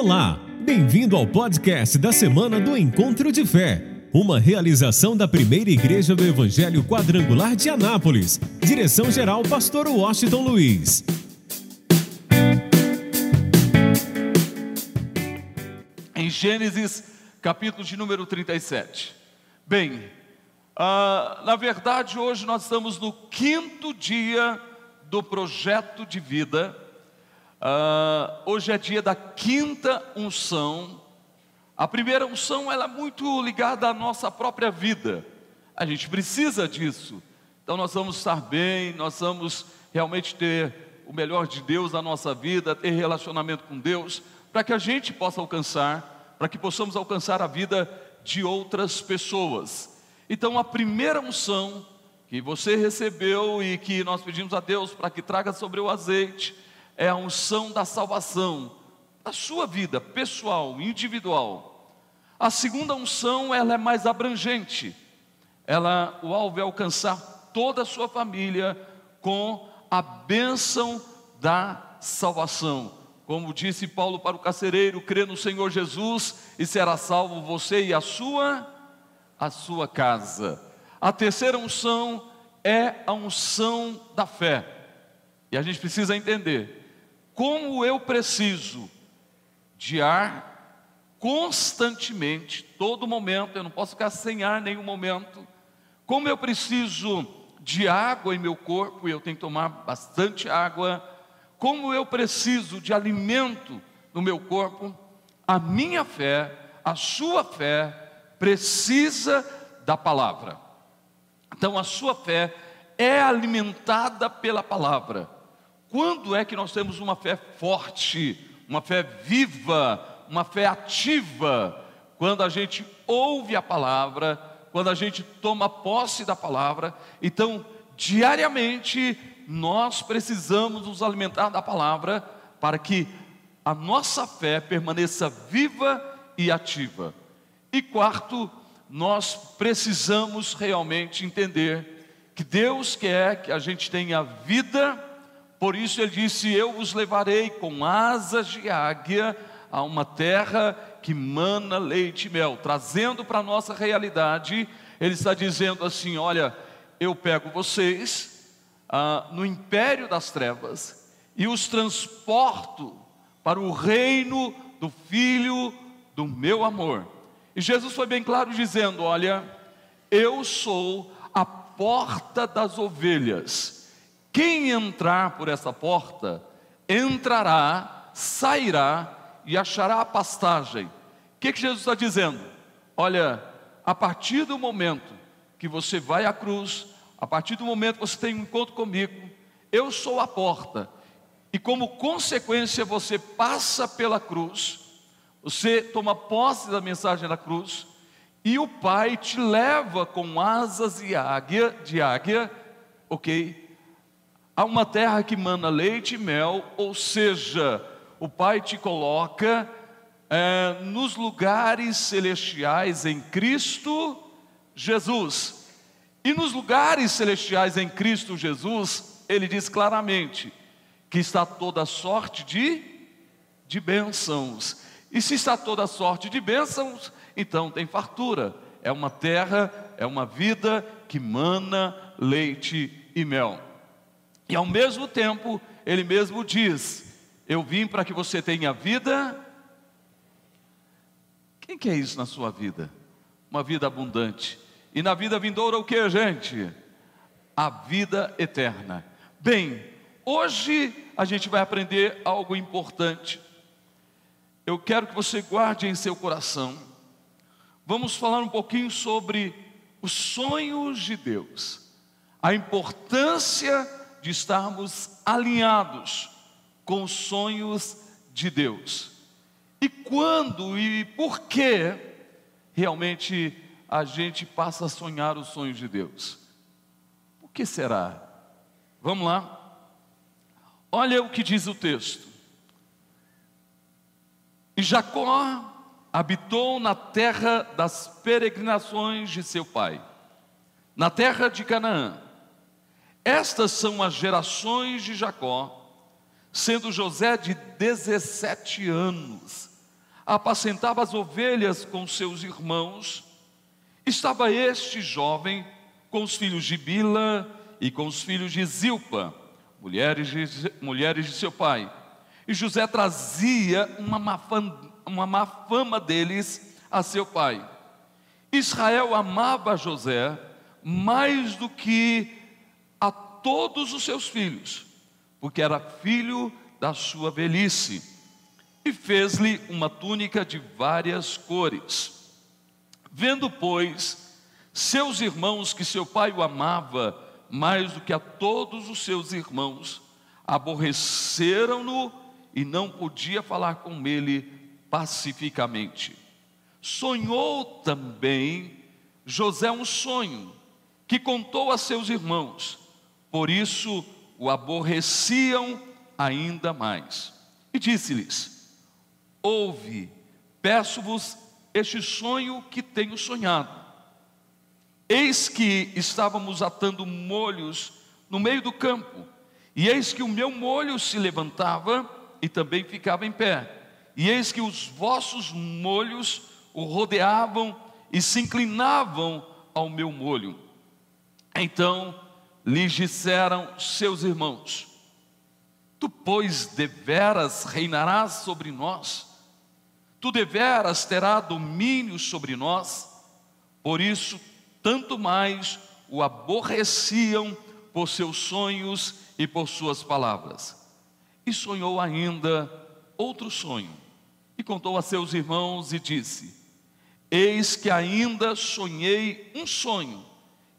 Olá, bem-vindo ao podcast da semana do Encontro de Fé, uma realização da primeira igreja do Evangelho Quadrangular de Anápolis. Direção-geral, Pastor Washington Luiz. Em Gênesis, capítulo de número 37. Bem, uh, na verdade, hoje nós estamos no quinto dia do projeto de vida Uh, hoje é dia da quinta unção. A primeira unção ela é muito ligada à nossa própria vida. A gente precisa disso. Então nós vamos estar bem, nós vamos realmente ter o melhor de Deus na nossa vida, ter relacionamento com Deus, para que a gente possa alcançar, para que possamos alcançar a vida de outras pessoas. Então a primeira unção que você recebeu e que nós pedimos a Deus para que traga sobre o azeite é a unção da salvação, a sua vida pessoal, individual. A segunda unção, ela é mais abrangente. Ela, o alvo é alcançar toda a sua família com a bênção da salvação. Como disse Paulo para o carcereiro, crê no Senhor Jesus e será salvo você e a sua a sua casa. A terceira unção é a unção da fé. E a gente precisa entender como eu preciso de ar constantemente, todo momento, eu não posso ficar sem ar nenhum momento. Como eu preciso de água em meu corpo, e eu tenho que tomar bastante água. Como eu preciso de alimento no meu corpo, a minha fé, a sua fé, precisa da palavra. Então a sua fé é alimentada pela palavra. Quando é que nós temos uma fé forte, uma fé viva, uma fé ativa? Quando a gente ouve a palavra, quando a gente toma posse da palavra. Então, diariamente, nós precisamos nos alimentar da palavra para que a nossa fé permaneça viva e ativa. E quarto, nós precisamos realmente entender que Deus quer que a gente tenha vida por isso ele disse: Eu vos levarei com asas de águia a uma terra que mana leite e mel, trazendo para a nossa realidade, ele está dizendo assim: Olha, eu pego vocês ah, no império das trevas e os transporto para o reino do Filho do meu amor. E Jesus foi bem claro dizendo: Olha, eu sou a porta das ovelhas. Quem entrar por essa porta, entrará, sairá e achará a pastagem. O que, que Jesus está dizendo? Olha, a partir do momento que você vai à cruz, a partir do momento que você tem um encontro comigo, eu sou a porta, e como consequência você passa pela cruz, você toma posse da mensagem da cruz, e o Pai te leva com asas de águia, de águia, ok? Há uma terra que mana leite e mel, ou seja, o Pai te coloca é, nos lugares celestiais em Cristo Jesus. E nos lugares celestiais em Cristo Jesus, ele diz claramente que está toda sorte de, de bênçãos. E se está toda sorte de bênçãos, então tem fartura. É uma terra, é uma vida que mana leite e mel. E ao mesmo tempo, ele mesmo diz: Eu vim para que você tenha vida. Quem quer isso na sua vida? Uma vida abundante. E na vida vindoura, o que, gente? A vida eterna. Bem, hoje a gente vai aprender algo importante. Eu quero que você guarde em seu coração. Vamos falar um pouquinho sobre os sonhos de Deus, a importância de estarmos alinhados com os sonhos de Deus. E quando e por que realmente a gente passa a sonhar os sonhos de Deus? Por que será? Vamos lá? Olha o que diz o texto. E Jacó habitou na terra das peregrinações de seu pai, na terra de Canaã. Estas são as gerações de Jacó, sendo José de 17 anos, apacentava as ovelhas com seus irmãos, estava este jovem com os filhos de Bila e com os filhos de Zilpa, mulheres de, mulheres de seu pai. E José trazia uma má, fama, uma má fama deles a seu pai. Israel amava José mais do que a todos os seus filhos, porque era filho da sua velhice, e fez-lhe uma túnica de várias cores. Vendo, pois, seus irmãos que seu pai o amava mais do que a todos os seus irmãos, aborreceram-no e não podia falar com ele pacificamente. Sonhou também José um sonho que contou a seus irmãos, por isso o aborreciam ainda mais. E disse-lhes: Ouve, peço-vos este sonho que tenho sonhado. Eis que estávamos atando molhos no meio do campo, e eis que o meu molho se levantava e também ficava em pé, e eis que os vossos molhos o rodeavam e se inclinavam ao meu molho. Então lhes disseram seus irmãos: Tu, pois, deveras reinarás sobre nós, tu deveras terá domínio sobre nós, por isso, tanto mais o aborreciam por seus sonhos e por suas palavras. E sonhou ainda outro sonho, e contou a seus irmãos e disse: Eis que ainda sonhei um sonho,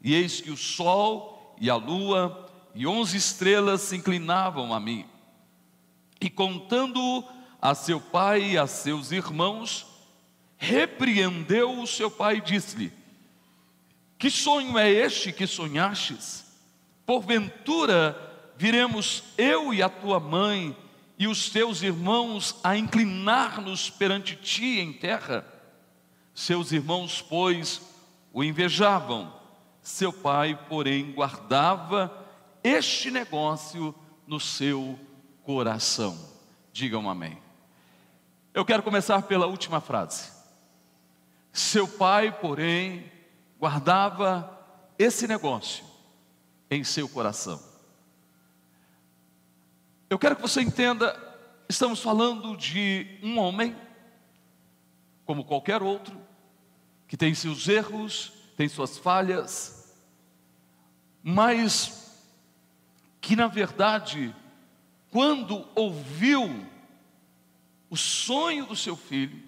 e eis que o sol e a lua e onze estrelas se inclinavam a mim. E contando-o a seu pai e a seus irmãos, repreendeu o seu pai e disse-lhe: Que sonho é este que sonhastes? Porventura viremos eu e a tua mãe e os teus irmãos a inclinar-nos perante ti em terra? Seus irmãos, pois, o invejavam. Seu pai, porém, guardava este negócio no seu coração. Digam amém. Eu quero começar pela última frase. Seu pai, porém, guardava esse negócio em seu coração. Eu quero que você entenda, estamos falando de um homem, como qualquer outro, que tem seus erros, tem suas falhas, mas que na verdade, quando ouviu o sonho do seu filho,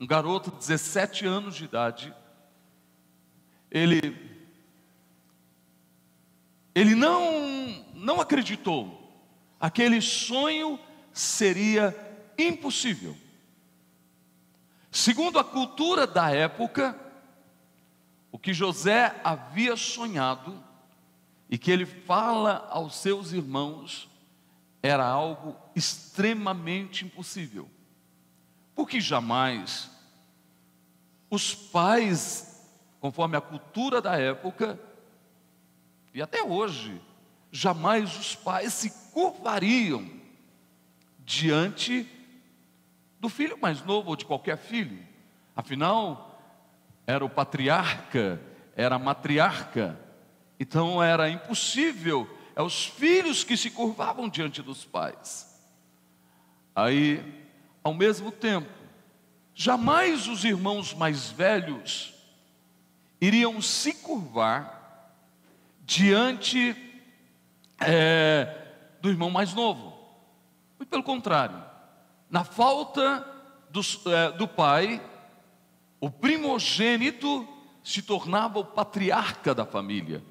um garoto de 17 anos de idade, ele ele não não acreditou. Aquele sonho seria impossível. Segundo a cultura da época, o que José havia sonhado e que ele fala aos seus irmãos era algo extremamente impossível. Porque jamais os pais, conforme a cultura da época, e até hoje, jamais os pais se curvariam diante do filho mais novo ou de qualquer filho. Afinal, era o patriarca, era a matriarca. Então era impossível, é os filhos que se curvavam diante dos pais. Aí, ao mesmo tempo, jamais os irmãos mais velhos iriam se curvar diante é, do irmão mais novo. Muito pelo contrário, na falta é, do pai, o primogênito se tornava o patriarca da família.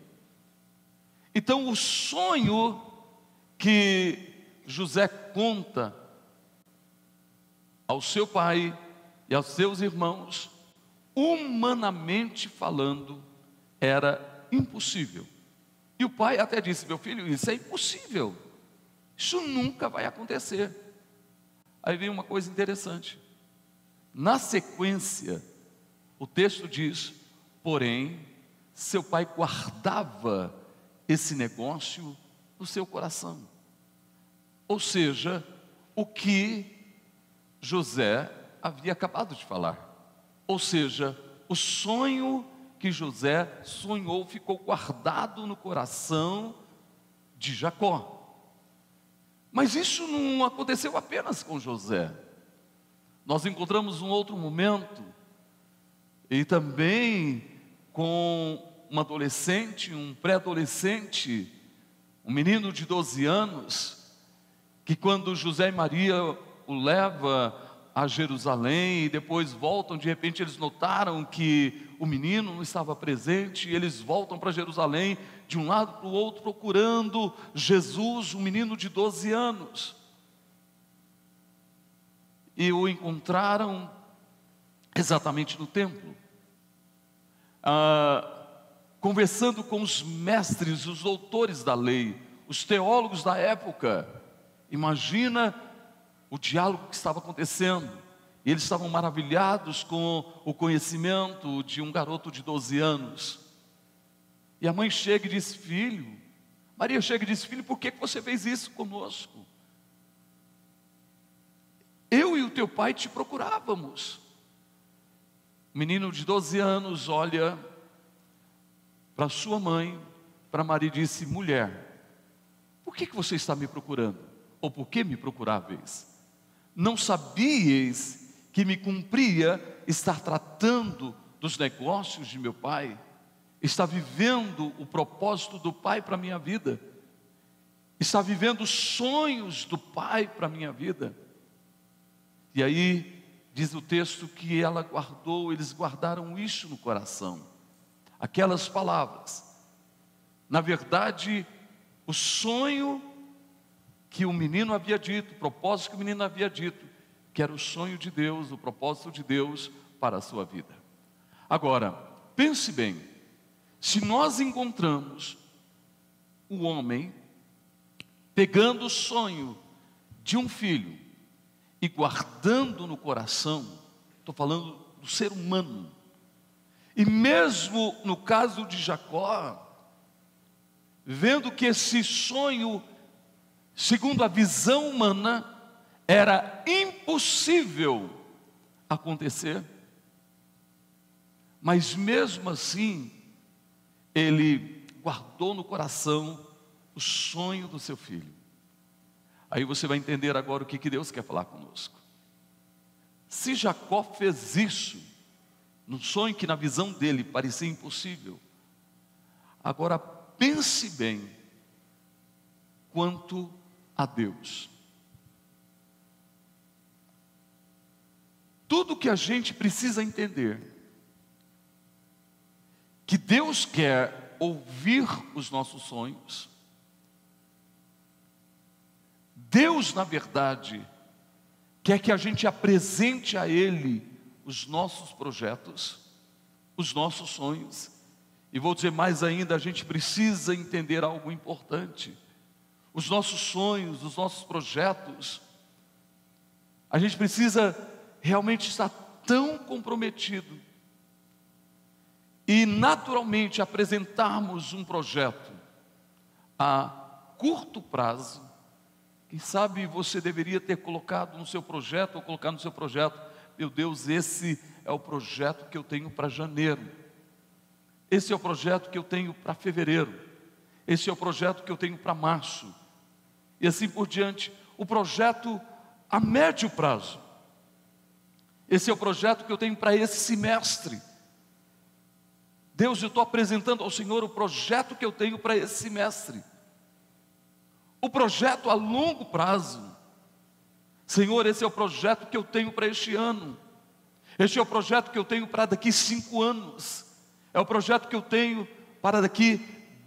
Então, o sonho que José conta ao seu pai e aos seus irmãos, humanamente falando, era impossível. E o pai até disse: Meu filho, isso é impossível, isso nunca vai acontecer. Aí vem uma coisa interessante. Na sequência, o texto diz: porém, seu pai guardava esse negócio no seu coração. Ou seja, o que José havia acabado de falar. Ou seja, o sonho que José sonhou ficou guardado no coração de Jacó. Mas isso não aconteceu apenas com José. Nós encontramos um outro momento, e também com um adolescente, um pré-adolescente, um menino de 12 anos, que quando José e Maria o leva a Jerusalém e depois voltam, de repente eles notaram que o menino não estava presente, e eles voltam para Jerusalém de um lado para o outro procurando Jesus, um menino de 12 anos. E o encontraram exatamente no templo. Ah, conversando com os mestres, os doutores da lei, os teólogos da época. Imagina o diálogo que estava acontecendo. Eles estavam maravilhados com o conhecimento de um garoto de 12 anos. E a mãe chega e diz: Filho, Maria chega e diz: Filho, por que você fez isso conosco? Eu e o teu pai te procurávamos. Menino de 12 anos olha para sua mãe, para Maria e disse: Mulher, por que, que você está me procurando? Ou por que me procuráveis? Não sabíeis que me cumpria estar tratando dos negócios de meu pai? Está vivendo o propósito do pai para a minha vida? Está vivendo os sonhos do pai para a minha vida? E aí, diz o texto que ela guardou, eles guardaram isso no coração aquelas palavras. Na verdade, o sonho que o menino havia dito, o propósito que o menino havia dito, que era o sonho de Deus, o propósito de Deus para a sua vida. Agora, pense bem, se nós encontramos o homem pegando o sonho de um filho e guardando no coração, estou falando do ser humano, e mesmo no caso de Jacó, vendo que esse sonho, segundo a visão humana, era impossível acontecer, mas mesmo assim, ele guardou no coração o sonho do seu filho. Aí você vai entender agora o que, que Deus quer falar conosco. Se Jacó fez isso, num sonho que na visão dele parecia impossível. Agora pense bem quanto a Deus. Tudo que a gente precisa entender que Deus quer ouvir os nossos sonhos. Deus, na verdade, quer que a gente apresente a Ele os nossos projetos, os nossos sonhos. E vou dizer mais ainda: a gente precisa entender algo importante. Os nossos sonhos, os nossos projetos, a gente precisa realmente estar tão comprometido e naturalmente apresentarmos um projeto a curto prazo. Quem sabe você deveria ter colocado no seu projeto ou colocar no seu projeto meu Deus, esse é o projeto que eu tenho para janeiro, esse é o projeto que eu tenho para fevereiro, esse é o projeto que eu tenho para março, e assim por diante. O projeto a médio prazo, esse é o projeto que eu tenho para esse semestre. Deus, eu estou apresentando ao Senhor o projeto que eu tenho para esse semestre. O projeto a longo prazo. Senhor, esse é o projeto que eu tenho para este ano. Este é o projeto que eu tenho para daqui cinco anos. É o projeto que eu tenho para daqui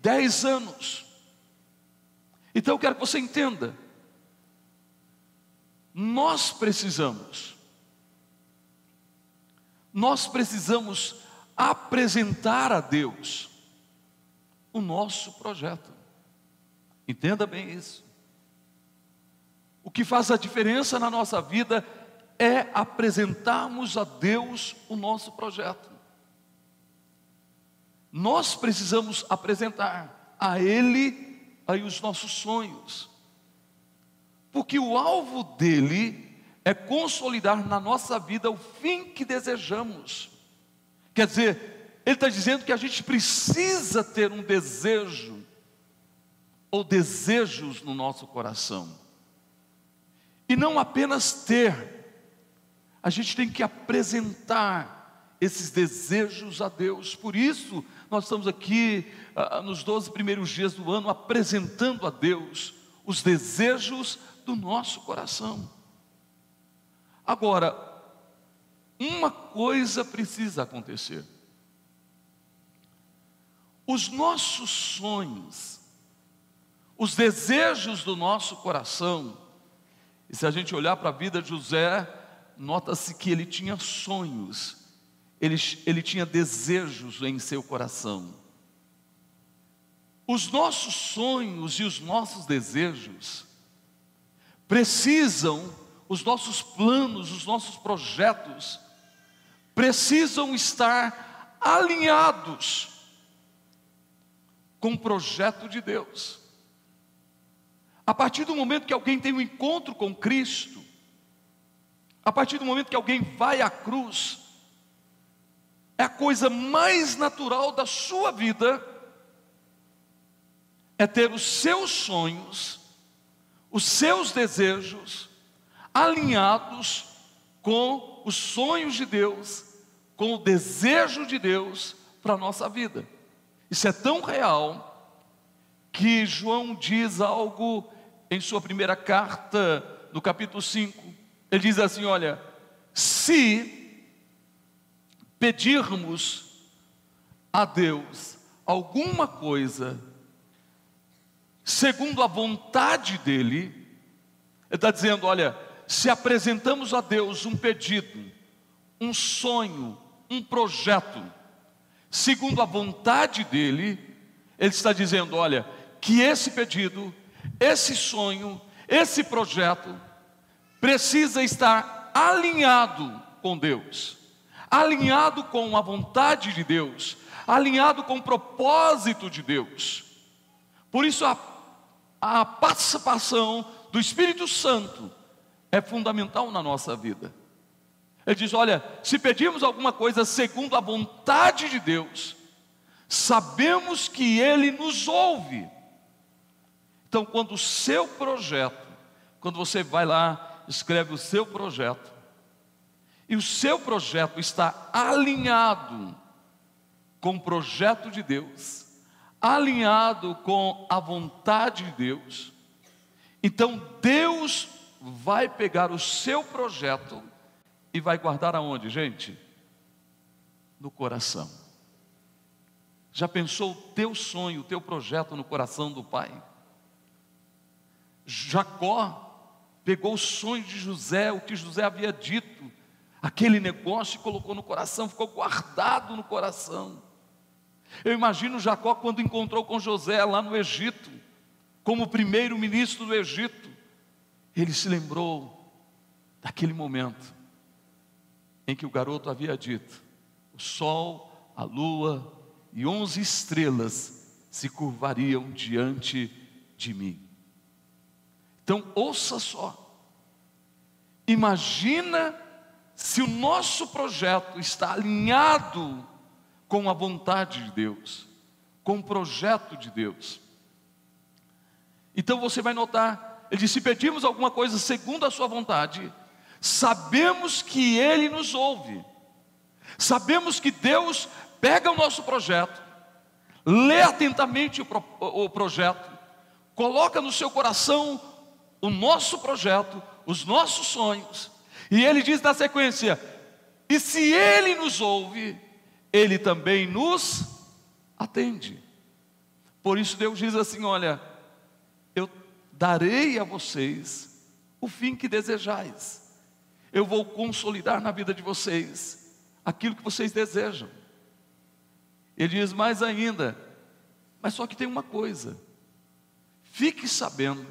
dez anos. Então eu quero que você entenda. Nós precisamos, nós precisamos apresentar a Deus o nosso projeto. Entenda bem isso. O que faz a diferença na nossa vida é apresentarmos a Deus o nosso projeto. Nós precisamos apresentar a Ele aí os nossos sonhos, porque o alvo dele é consolidar na nossa vida o fim que desejamos. Quer dizer, ele está dizendo que a gente precisa ter um desejo, ou desejos no nosso coração, e não apenas ter, a gente tem que apresentar esses desejos a Deus, por isso nós estamos aqui ah, nos 12 primeiros dias do ano apresentando a Deus os desejos do nosso coração. Agora, uma coisa precisa acontecer. Os nossos sonhos, os desejos do nosso coração, e se a gente olhar para a vida de José, nota-se que ele tinha sonhos, ele, ele tinha desejos em seu coração. Os nossos sonhos e os nossos desejos precisam, os nossos planos, os nossos projetos, precisam estar alinhados com o projeto de Deus. A partir do momento que alguém tem um encontro com Cristo, a partir do momento que alguém vai à cruz, é a coisa mais natural da sua vida é ter os seus sonhos, os seus desejos alinhados com os sonhos de Deus, com o desejo de Deus para a nossa vida. Isso é tão real que João diz algo em sua primeira carta, no capítulo 5. Ele diz assim: Olha, se pedirmos a Deus alguma coisa segundo a vontade dEle, Ele está dizendo: olha, se apresentamos a Deus um pedido, um sonho, um projeto, segundo a vontade dEle, Ele está dizendo: olha, que esse pedido, esse sonho, esse projeto, precisa estar alinhado com Deus, alinhado com a vontade de Deus, alinhado com o propósito de Deus. Por isso a a participação do Espírito Santo é fundamental na nossa vida. Ele diz: olha, se pedimos alguma coisa segundo a vontade de Deus, sabemos que Ele nos ouve. Então, quando o seu projeto, quando você vai lá, escreve o seu projeto, e o seu projeto está alinhado com o projeto de Deus, alinhado com a vontade de Deus, então Deus vai pegar o seu projeto e vai guardar aonde, gente? No coração. Já pensou o teu sonho, o teu projeto no coração do Pai? Jacó pegou o sonho de José, o que José havia dito, aquele negócio e colocou no coração, ficou guardado no coração. Eu imagino Jacó quando encontrou com José lá no Egito, como primeiro-ministro do Egito. Ele se lembrou daquele momento em que o garoto havia dito: o sol, a lua e onze estrelas se curvariam diante de mim. Então, ouça só. Imagina se o nosso projeto está alinhado com a vontade de Deus, com o projeto de Deus. Então você vai notar, ele diz: se pedimos alguma coisa segundo a Sua vontade, sabemos que Ele nos ouve, sabemos que Deus pega o nosso projeto, lê atentamente o, pro, o projeto, coloca no seu coração o nosso projeto, os nossos sonhos, e Ele diz na sequência: e se Ele nos ouve, ele também nos atende. Por isso Deus diz assim: Olha, eu darei a vocês o fim que desejais, eu vou consolidar na vida de vocês aquilo que vocês desejam. Ele diz mais ainda, mas só que tem uma coisa: fique sabendo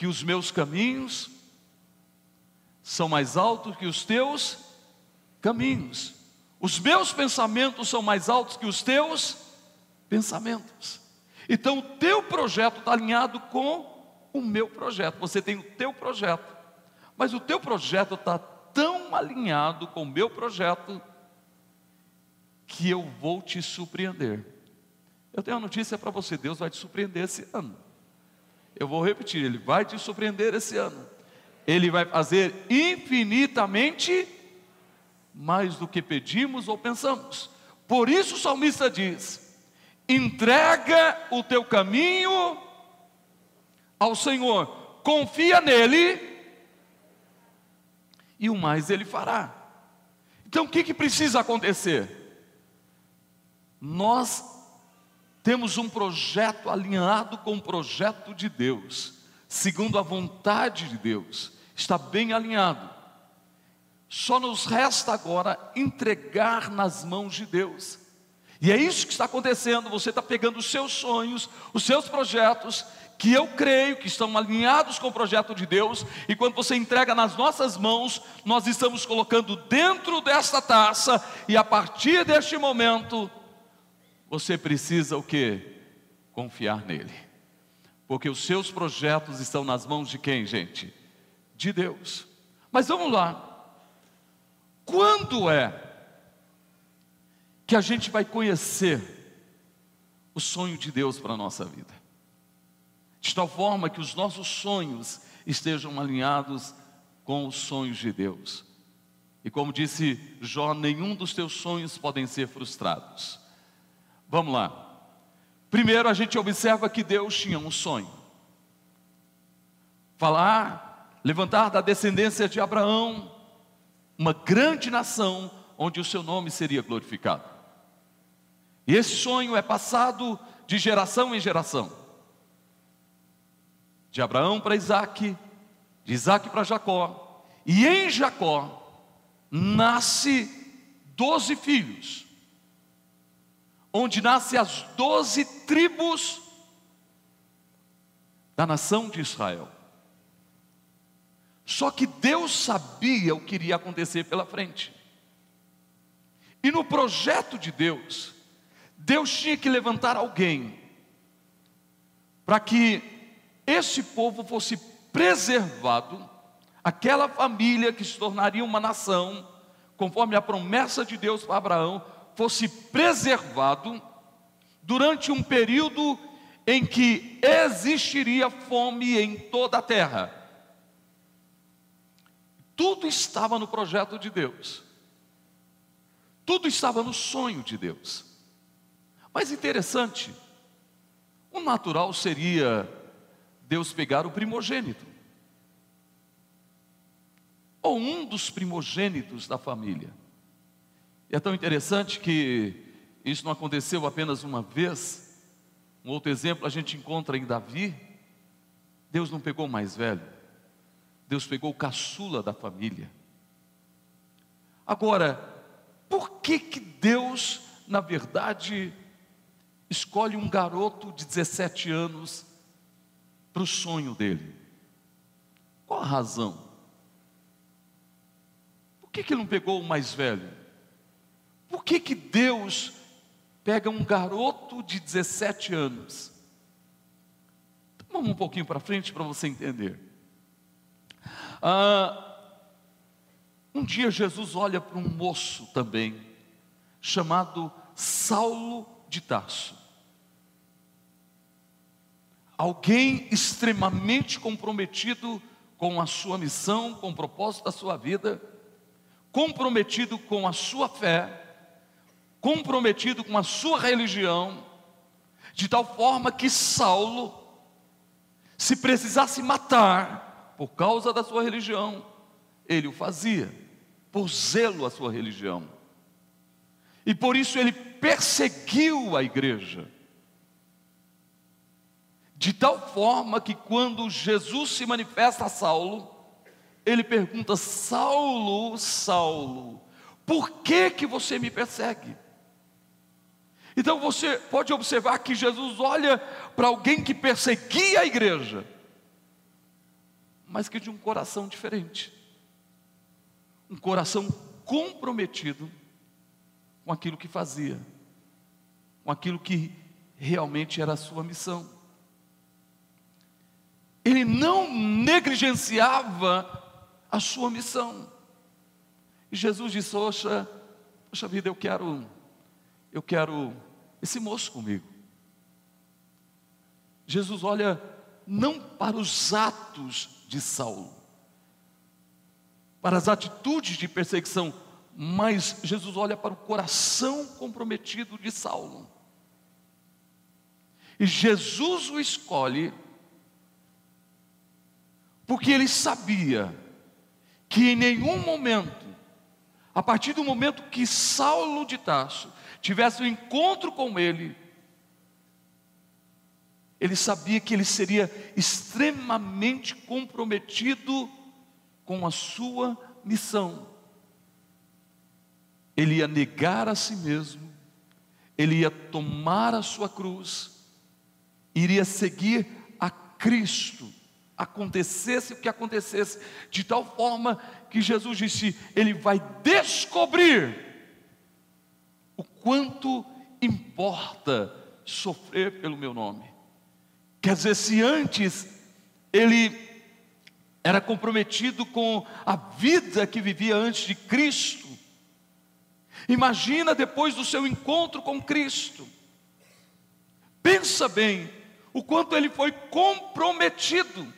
que os meus caminhos são mais altos que os teus caminhos os meus pensamentos são mais altos que os teus pensamentos. Então o teu projeto está alinhado com o meu projeto. Você tem o teu projeto, Mas o teu projeto está tão alinhado com o meu projeto que eu vou te surpreender. Eu tenho uma notícia para você: Deus vai te surpreender esse ano. Eu vou repetir, Ele vai te surpreender esse ano. Ele vai fazer infinitamente mais do que pedimos ou pensamos. Por isso o salmista diz: entrega o teu caminho ao Senhor, confia nele, e o mais ele fará. Então o que, que precisa acontecer? Nós temos um projeto alinhado com o projeto de Deus, segundo a vontade de Deus, está bem alinhado. Só nos resta agora entregar nas mãos de Deus. E é isso que está acontecendo. Você está pegando os seus sonhos, os seus projetos, que eu creio que estão alinhados com o projeto de Deus, e quando você entrega nas nossas mãos, nós estamos colocando dentro desta taça, e a partir deste momento, você precisa o que? Confiar nele. Porque os seus projetos estão nas mãos de quem, gente? De Deus. Mas vamos lá. Quando é que a gente vai conhecer o sonho de Deus para a nossa vida? De tal forma que os nossos sonhos estejam alinhados com os sonhos de Deus. E como disse Jó, nenhum dos teus sonhos podem ser frustrados. Vamos lá. Primeiro a gente observa que Deus tinha um sonho. Falar, levantar da descendência de Abraão uma grande nação onde o seu nome seria glorificado. E esse sonho é passado de geração em geração. De Abraão para Isaac, de Isaac para Jacó. E em Jacó nasce doze filhos onde nascem as doze tribos da nação de Israel. Só que Deus sabia o que iria acontecer pela frente. E no projeto de Deus, Deus tinha que levantar alguém para que esse povo fosse preservado, aquela família que se tornaria uma nação, conforme a promessa de Deus para Abraão, fosse preservado durante um período em que existiria fome em toda a terra. Tudo estava no projeto de Deus. Tudo estava no sonho de Deus. Mas interessante, o natural seria Deus pegar o primogênito, ou um dos primogênitos da família, e é tão interessante que isso não aconteceu apenas uma vez. Um outro exemplo a gente encontra em Davi. Deus não pegou o mais velho, Deus pegou o caçula da família. Agora, por que que Deus, na verdade, escolhe um garoto de 17 anos para o sonho dele? Qual a razão? Por que, que ele não pegou o mais velho? Por que, que Deus pega um garoto de 17 anos? Vamos um pouquinho para frente para você entender. Ah, um dia Jesus olha para um moço também, chamado Saulo de Tarso. Alguém extremamente comprometido com a sua missão, com o propósito da sua vida, comprometido com a sua fé, comprometido com a sua religião, de tal forma que Saulo, se precisasse matar por causa da sua religião, ele o fazia, por zelo à sua religião. E por isso ele perseguiu a igreja. De tal forma que quando Jesus se manifesta a Saulo, ele pergunta: Saulo, Saulo, por que que você me persegue? Então você pode observar que Jesus olha para alguém que perseguia a igreja, mas que de um coração diferente, um coração comprometido com aquilo que fazia, com aquilo que realmente era a sua missão. Ele não negligenciava a sua missão. E Jesus disse: Poxa, poxa vida, eu quero, eu quero esse moço comigo. Jesus olha não para os atos de Saulo, para as atitudes de perseguição, mas Jesus olha para o coração comprometido de Saulo. E Jesus o escolhe porque ele sabia que em nenhum momento, a partir do momento que Saulo de Tarso tivesse um encontro com ele, ele sabia que ele seria extremamente comprometido com a sua missão. Ele ia negar a si mesmo, ele ia tomar a sua cruz, iria seguir a Cristo, acontecesse o que acontecesse, de tal forma que Jesus disse: Ele vai descobrir quanto importa sofrer pelo meu nome. Quer dizer, se antes ele era comprometido com a vida que vivia antes de Cristo, imagina depois do seu encontro com Cristo. Pensa bem o quanto ele foi comprometido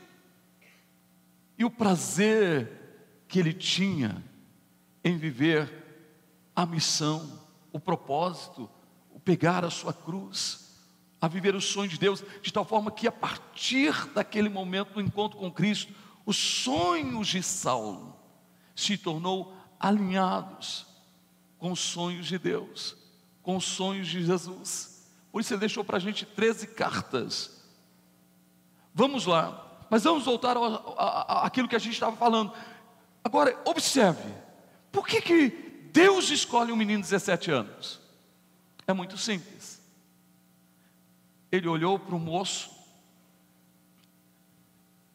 e o prazer que ele tinha em viver a missão, o propósito, o pegar a sua cruz, a viver o sonho de Deus, de tal forma que a partir daquele momento do encontro com Cristo, os sonhos de Saulo se tornou alinhados com os sonhos de Deus, com os sonhos de Jesus. Por isso ele deixou para a gente 13 cartas. Vamos lá, mas vamos voltar àquilo que a gente estava falando. Agora, observe, por que, que Deus escolhe um menino de 17 anos? É muito simples. Ele olhou para um moço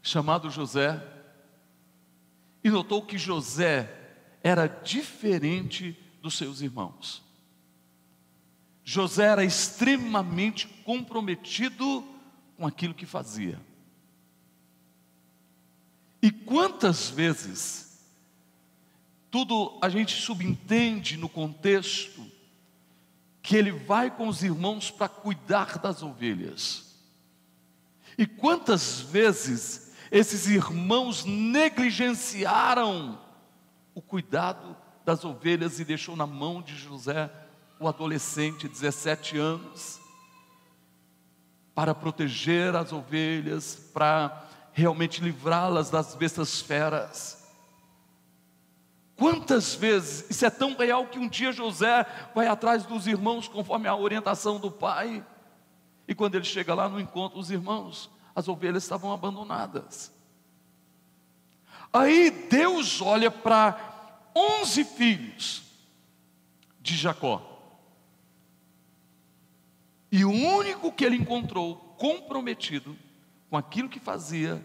chamado José e notou que José era diferente dos seus irmãos. José era extremamente comprometido com aquilo que fazia. E quantas vezes tudo a gente subentende no contexto que ele vai com os irmãos para cuidar das ovelhas. E quantas vezes esses irmãos negligenciaram o cuidado das ovelhas e deixou na mão de José o adolescente, 17 anos, para proteger as ovelhas, para realmente livrá-las das bestas feras. Quantas vezes, isso é tão real que um dia José vai atrás dos irmãos conforme a orientação do pai, e quando ele chega lá, não encontra os irmãos, as ovelhas estavam abandonadas. Aí Deus olha para onze filhos de Jacó, e o único que ele encontrou comprometido com aquilo que fazia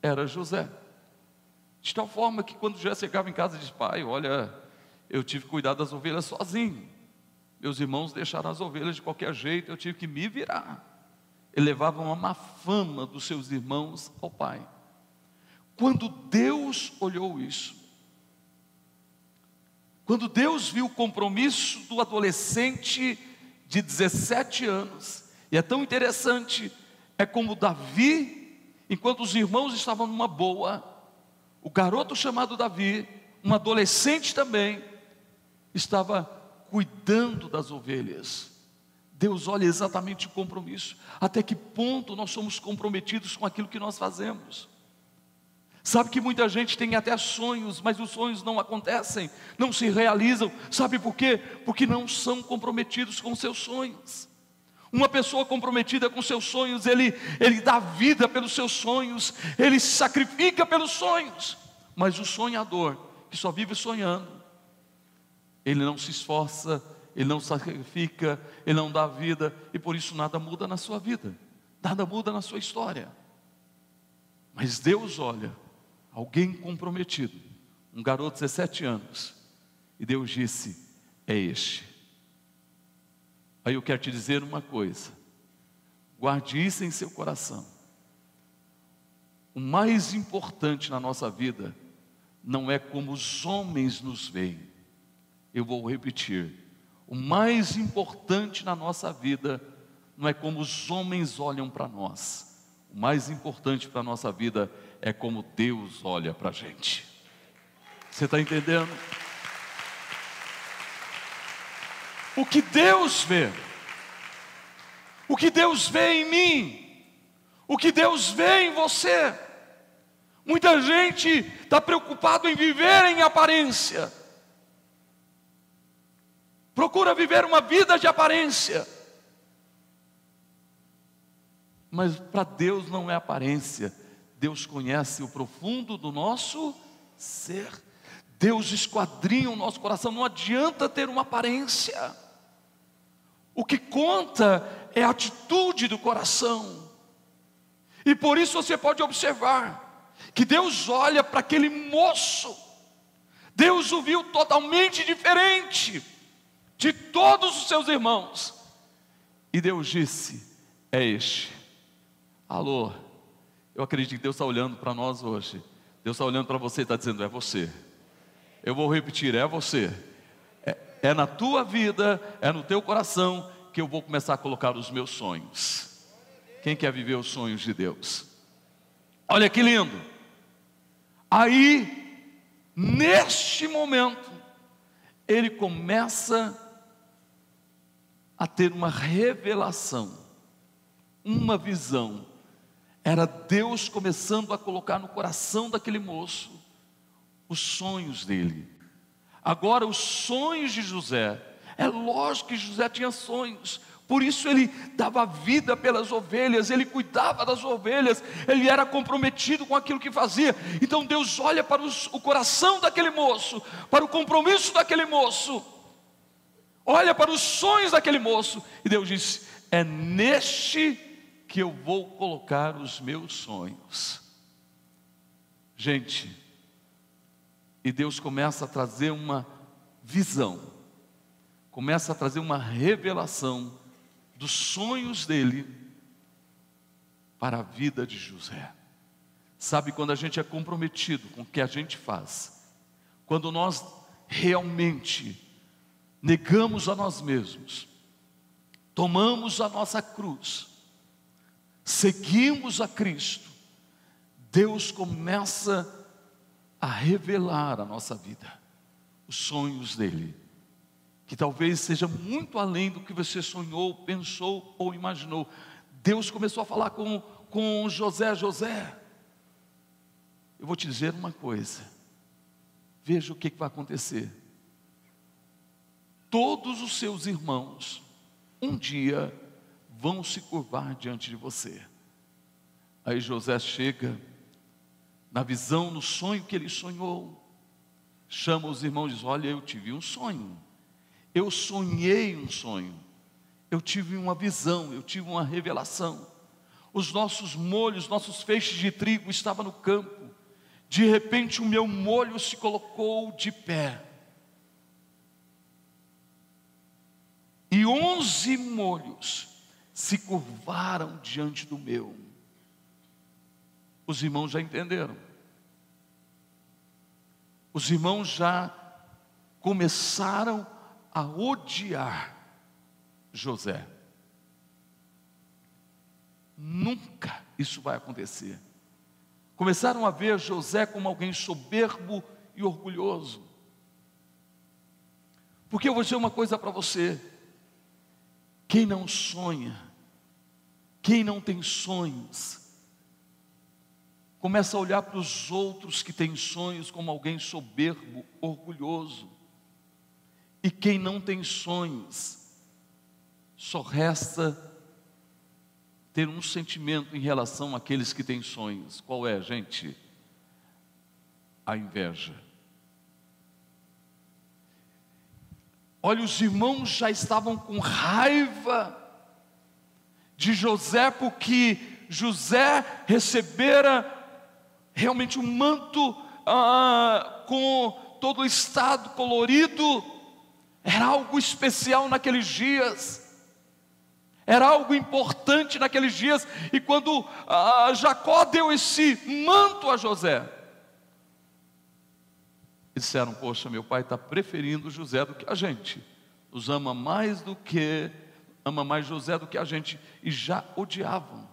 era José. De tal forma que quando José chegava em casa disse: Pai, olha, eu tive que cuidar das ovelhas sozinho. Meus irmãos deixaram as ovelhas de qualquer jeito, eu tive que me virar. Ele levava uma má fama dos seus irmãos ao pai. Quando Deus olhou isso, quando Deus viu o compromisso do adolescente de 17 anos. E é tão interessante, é como Davi, enquanto os irmãos estavam numa boa, o garoto chamado Davi, um adolescente também, estava cuidando das ovelhas. Deus olha exatamente o compromisso. Até que ponto nós somos comprometidos com aquilo que nós fazemos? Sabe que muita gente tem até sonhos, mas os sonhos não acontecem, não se realizam. Sabe por quê? Porque não são comprometidos com seus sonhos. Uma pessoa comprometida com seus sonhos, ele, ele dá vida pelos seus sonhos, ele se sacrifica pelos sonhos. Mas o sonhador, que só vive sonhando, ele não se esforça, ele não sacrifica, ele não dá vida, e por isso nada muda na sua vida, nada muda na sua história. Mas Deus olha alguém comprometido, um garoto de 17 anos, e Deus disse: É este. Aí eu quero te dizer uma coisa, guarde isso em seu coração. O mais importante na nossa vida não é como os homens nos veem. Eu vou repetir: o mais importante na nossa vida não é como os homens olham para nós, o mais importante para a nossa vida é como Deus olha para a gente. Você está entendendo? O que Deus vê, o que Deus vê em mim, o que Deus vê em você. Muita gente está preocupado em viver em aparência, procura viver uma vida de aparência, mas para Deus não é aparência, Deus conhece o profundo do nosso ser. Deus esquadrinha o nosso coração, não adianta ter uma aparência. O que conta é a atitude do coração. E por isso você pode observar que Deus olha para aquele moço, Deus o viu totalmente diferente de todos os seus irmãos, e Deus disse: É este. Alô, eu acredito que Deus está olhando para nós hoje. Deus está olhando para você e está dizendo: É você. Eu vou repetir: É você. É, na tua vida, é no teu coração que eu vou começar a colocar os meus sonhos. Quem quer viver os sonhos de Deus? Olha que lindo. Aí, neste momento, ele começa a ter uma revelação, uma visão era Deus começando a colocar no coração daquele moço os sonhos dele. Agora, os sonhos de José, é lógico que José tinha sonhos, por isso ele dava vida pelas ovelhas, ele cuidava das ovelhas, ele era comprometido com aquilo que fazia. Então Deus olha para os, o coração daquele moço, para o compromisso daquele moço, olha para os sonhos daquele moço, e Deus diz: É neste que eu vou colocar os meus sonhos. Gente, e Deus começa a trazer uma visão, começa a trazer uma revelação dos sonhos dele para a vida de José. Sabe quando a gente é comprometido com o que a gente faz, quando nós realmente negamos a nós mesmos, tomamos a nossa cruz, seguimos a Cristo, Deus começa a revelar a nossa vida, os sonhos dele, que talvez seja muito além do que você sonhou, pensou ou imaginou. Deus começou a falar com, com José, José, eu vou te dizer uma coisa, veja o que, que vai acontecer. Todos os seus irmãos, um dia, vão se curvar diante de você. Aí José chega, na visão, no sonho que ele sonhou, chama os irmãos e diz: Olha, eu tive um sonho, eu sonhei um sonho, eu tive uma visão, eu tive uma revelação. Os nossos molhos, nossos feixes de trigo estavam no campo, de repente o meu molho se colocou de pé. E onze molhos se curvaram diante do meu. Os irmãos já entenderam. Os irmãos já começaram a odiar José. Nunca isso vai acontecer. Começaram a ver José como alguém soberbo e orgulhoso. Porque eu vou dizer uma coisa para você: quem não sonha, quem não tem sonhos, começa a olhar para os outros que têm sonhos como alguém soberbo, orgulhoso. E quem não tem sonhos, só resta ter um sentimento em relação àqueles que têm sonhos. Qual é, gente? A inveja. Olha, os irmãos já estavam com raiva de José, porque José recebera realmente um manto ah, com todo o estado colorido, era algo especial naqueles dias. Era algo importante naqueles dias, e quando ah, Jacó deu esse manto a José, disseram: Poxa, meu pai está preferindo José do que a gente, nos ama mais do que, ama mais José do que a gente, e já odiavam.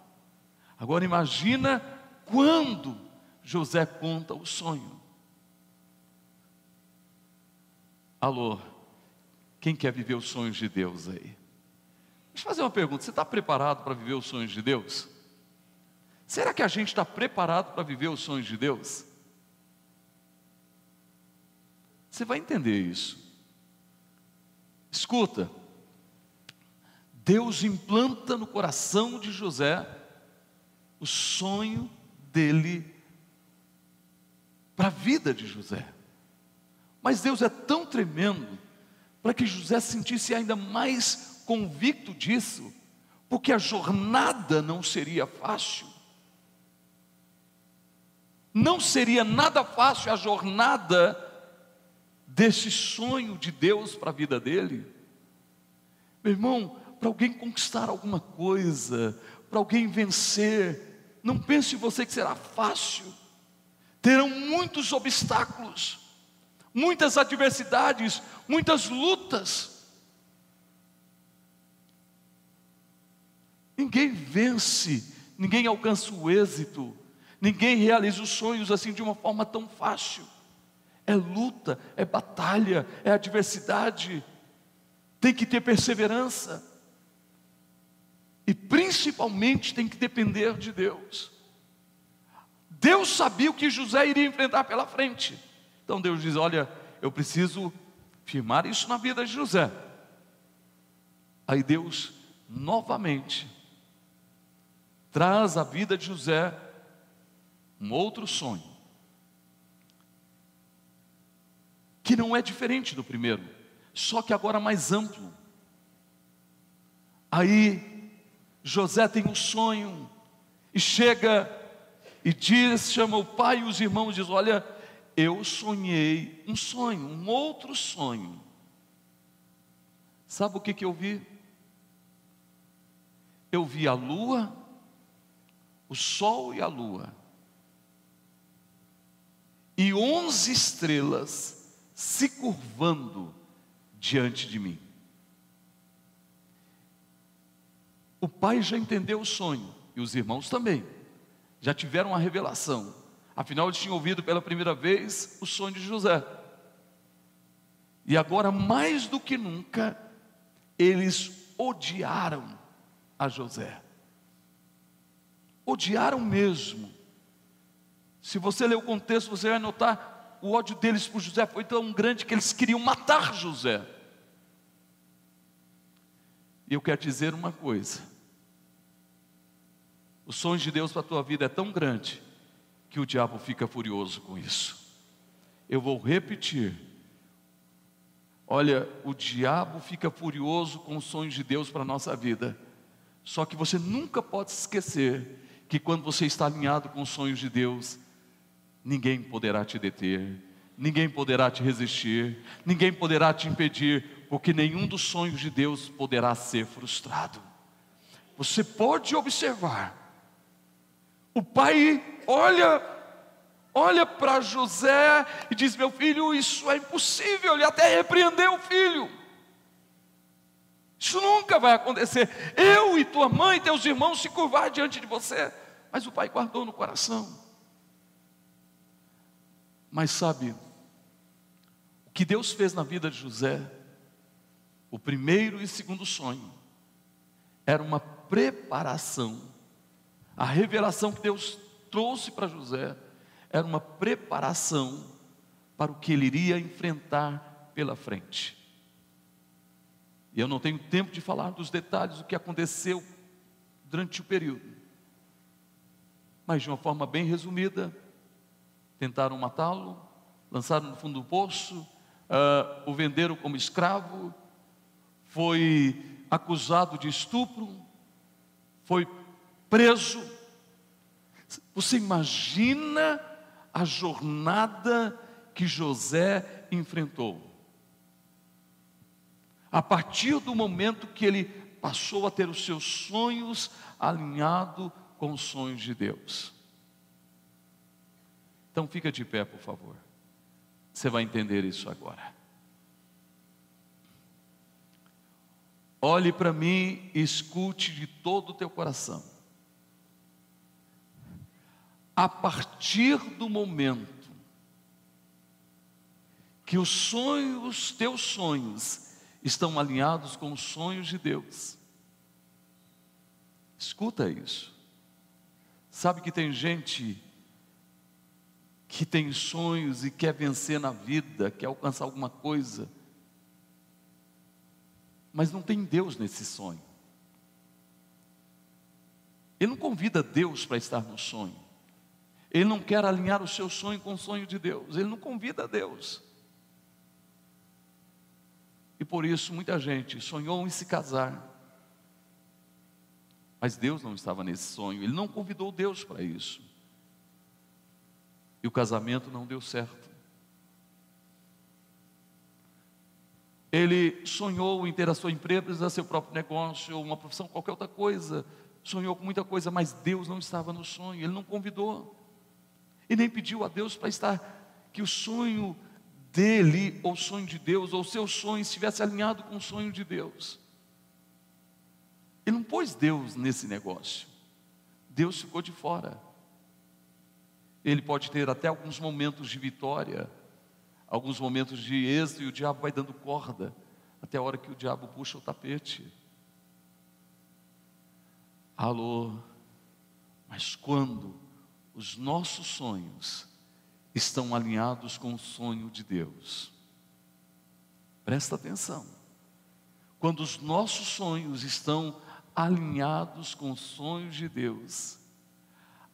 Agora imagina quando José conta o sonho. Alô, quem quer viver os sonhos de Deus aí? Deixa eu fazer uma pergunta: você está preparado para viver os sonhos de Deus? Será que a gente está preparado para viver os sonhos de Deus? Você vai entender isso. Escuta, Deus implanta no coração de José o sonho dele para a vida de José. Mas Deus é tão tremendo para que José sentisse ainda mais convicto disso, porque a jornada não seria fácil. Não seria nada fácil a jornada desse sonho de Deus para a vida dele. Meu irmão, para alguém conquistar alguma coisa, para alguém vencer, não pense você que será fácil. Terão muitos obstáculos, muitas adversidades, muitas lutas. Ninguém vence, ninguém alcança o êxito, ninguém realiza os sonhos assim de uma forma tão fácil. É luta, é batalha, é adversidade, tem que ter perseverança. E principalmente tem que depender de Deus. Deus sabia o que José iria enfrentar pela frente. Então Deus diz: Olha, eu preciso firmar isso na vida de José. Aí Deus novamente traz à vida de José um outro sonho, que não é diferente do primeiro, só que agora mais amplo. Aí José tem um sonho e chega e diz, chama o pai e os irmãos e diz: Olha, eu sonhei um sonho, um outro sonho. Sabe o que, que eu vi? Eu vi a lua, o sol e a lua, e onze estrelas se curvando diante de mim. O pai já entendeu o sonho, e os irmãos também, já tiveram a revelação. Afinal, eles tinham ouvido pela primeira vez o sonho de José. E agora, mais do que nunca, eles odiaram a José. Odiaram mesmo. Se você ler o contexto, você vai notar o ódio deles por José foi tão grande que eles queriam matar José. E eu quero dizer uma coisa: o sonho de Deus para a tua vida é tão grande que o diabo fica furioso com isso. Eu vou repetir. Olha, o diabo fica furioso com os sonhos de Deus para a nossa vida. Só que você nunca pode esquecer que quando você está alinhado com os sonhos de Deus, ninguém poderá te deter, ninguém poderá te resistir, ninguém poderá te impedir, porque nenhum dos sonhos de Deus poderá ser frustrado. Você pode observar o pai olha, olha para José e diz: Meu filho, isso é impossível. Ele até repreendeu o filho. Isso nunca vai acontecer. Eu e tua mãe, teus irmãos se curvar diante de você. Mas o pai guardou no coração. Mas sabe, o que Deus fez na vida de José, o primeiro e segundo sonho, era uma preparação a revelação que Deus trouxe para José era uma preparação para o que ele iria enfrentar pela frente. E eu não tenho tempo de falar dos detalhes do que aconteceu durante o período. Mas de uma forma bem resumida, tentaram matá-lo, lançaram no fundo do poço, uh, o venderam como escravo, foi acusado de estupro, foi preso. Você imagina a jornada que José enfrentou. A partir do momento que ele passou a ter os seus sonhos alinhados com os sonhos de Deus. Então fica de pé, por favor. Você vai entender isso agora. Olhe para mim e escute de todo o teu coração. A partir do momento que os sonhos, teus sonhos, estão alinhados com os sonhos de Deus. Escuta isso. Sabe que tem gente que tem sonhos e quer vencer na vida, quer alcançar alguma coisa, mas não tem Deus nesse sonho. Ele não convida Deus para estar no sonho. Ele não quer alinhar o seu sonho com o sonho de Deus. Ele não convida Deus. E por isso muita gente sonhou em se casar. Mas Deus não estava nesse sonho, ele não convidou Deus para isso. E o casamento não deu certo. Ele sonhou em ter a sua empresa, seu próprio negócio, uma profissão, qualquer outra coisa. Sonhou com muita coisa, mas Deus não estava no sonho, ele não convidou. E nem pediu a Deus para estar, que o sonho dele, ou o sonho de Deus, ou o seu sonho estivesse alinhado com o sonho de Deus. Ele não pôs Deus nesse negócio. Deus ficou de fora. Ele pode ter até alguns momentos de vitória, alguns momentos de êxito, e o diabo vai dando corda, até a hora que o diabo puxa o tapete. Alô, mas quando os nossos sonhos estão alinhados com o sonho de Deus. Presta atenção. Quando os nossos sonhos estão alinhados com os sonhos de Deus,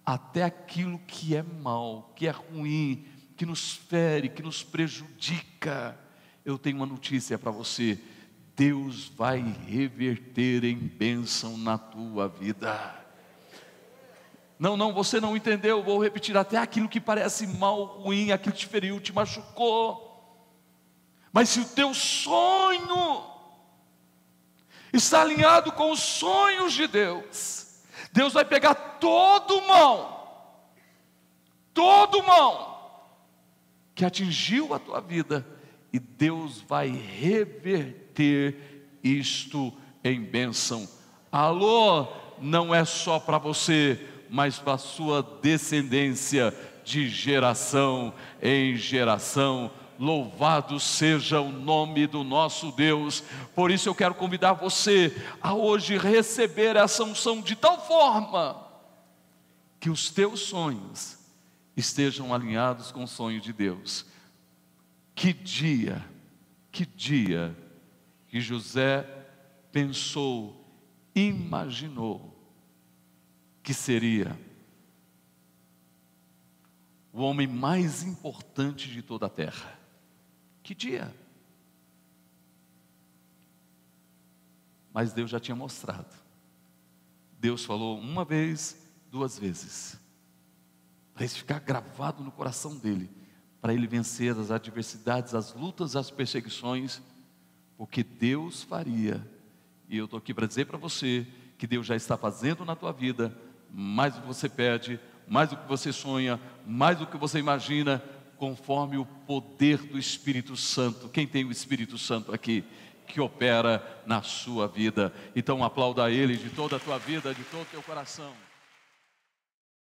até aquilo que é mal, que é ruim, que nos fere, que nos prejudica, eu tenho uma notícia para você: Deus vai reverter em bênção na tua vida. Não, não, você não entendeu. Vou repetir até aquilo que parece mal, ruim, aquilo que te feriu, te machucou. Mas se o teu sonho está alinhado com os sonhos de Deus, Deus vai pegar todo mal, todo mal que atingiu a tua vida, e Deus vai reverter isto em bênção. Alô, não é só para você, mas para a sua descendência de geração em geração. Louvado seja o nome do nosso Deus. Por isso eu quero convidar você a hoje receber essa unção de tal forma que os teus sonhos estejam alinhados com o sonho de Deus. Que dia, que dia que José pensou, imaginou que seria o homem mais importante de toda a terra. Que dia? Mas Deus já tinha mostrado. Deus falou uma vez, duas vezes, para isso ficar gravado no coração dele, para ele vencer as adversidades, as lutas, as perseguições, porque Deus faria. E eu estou aqui para dizer para você que Deus já está fazendo na tua vida mais do que você pede, mais do que você sonha, mais do que você imagina, conforme o poder do Espírito Santo. Quem tem o Espírito Santo aqui? Que opera na sua vida. Então aplauda Ele de toda a tua vida, de todo o teu coração.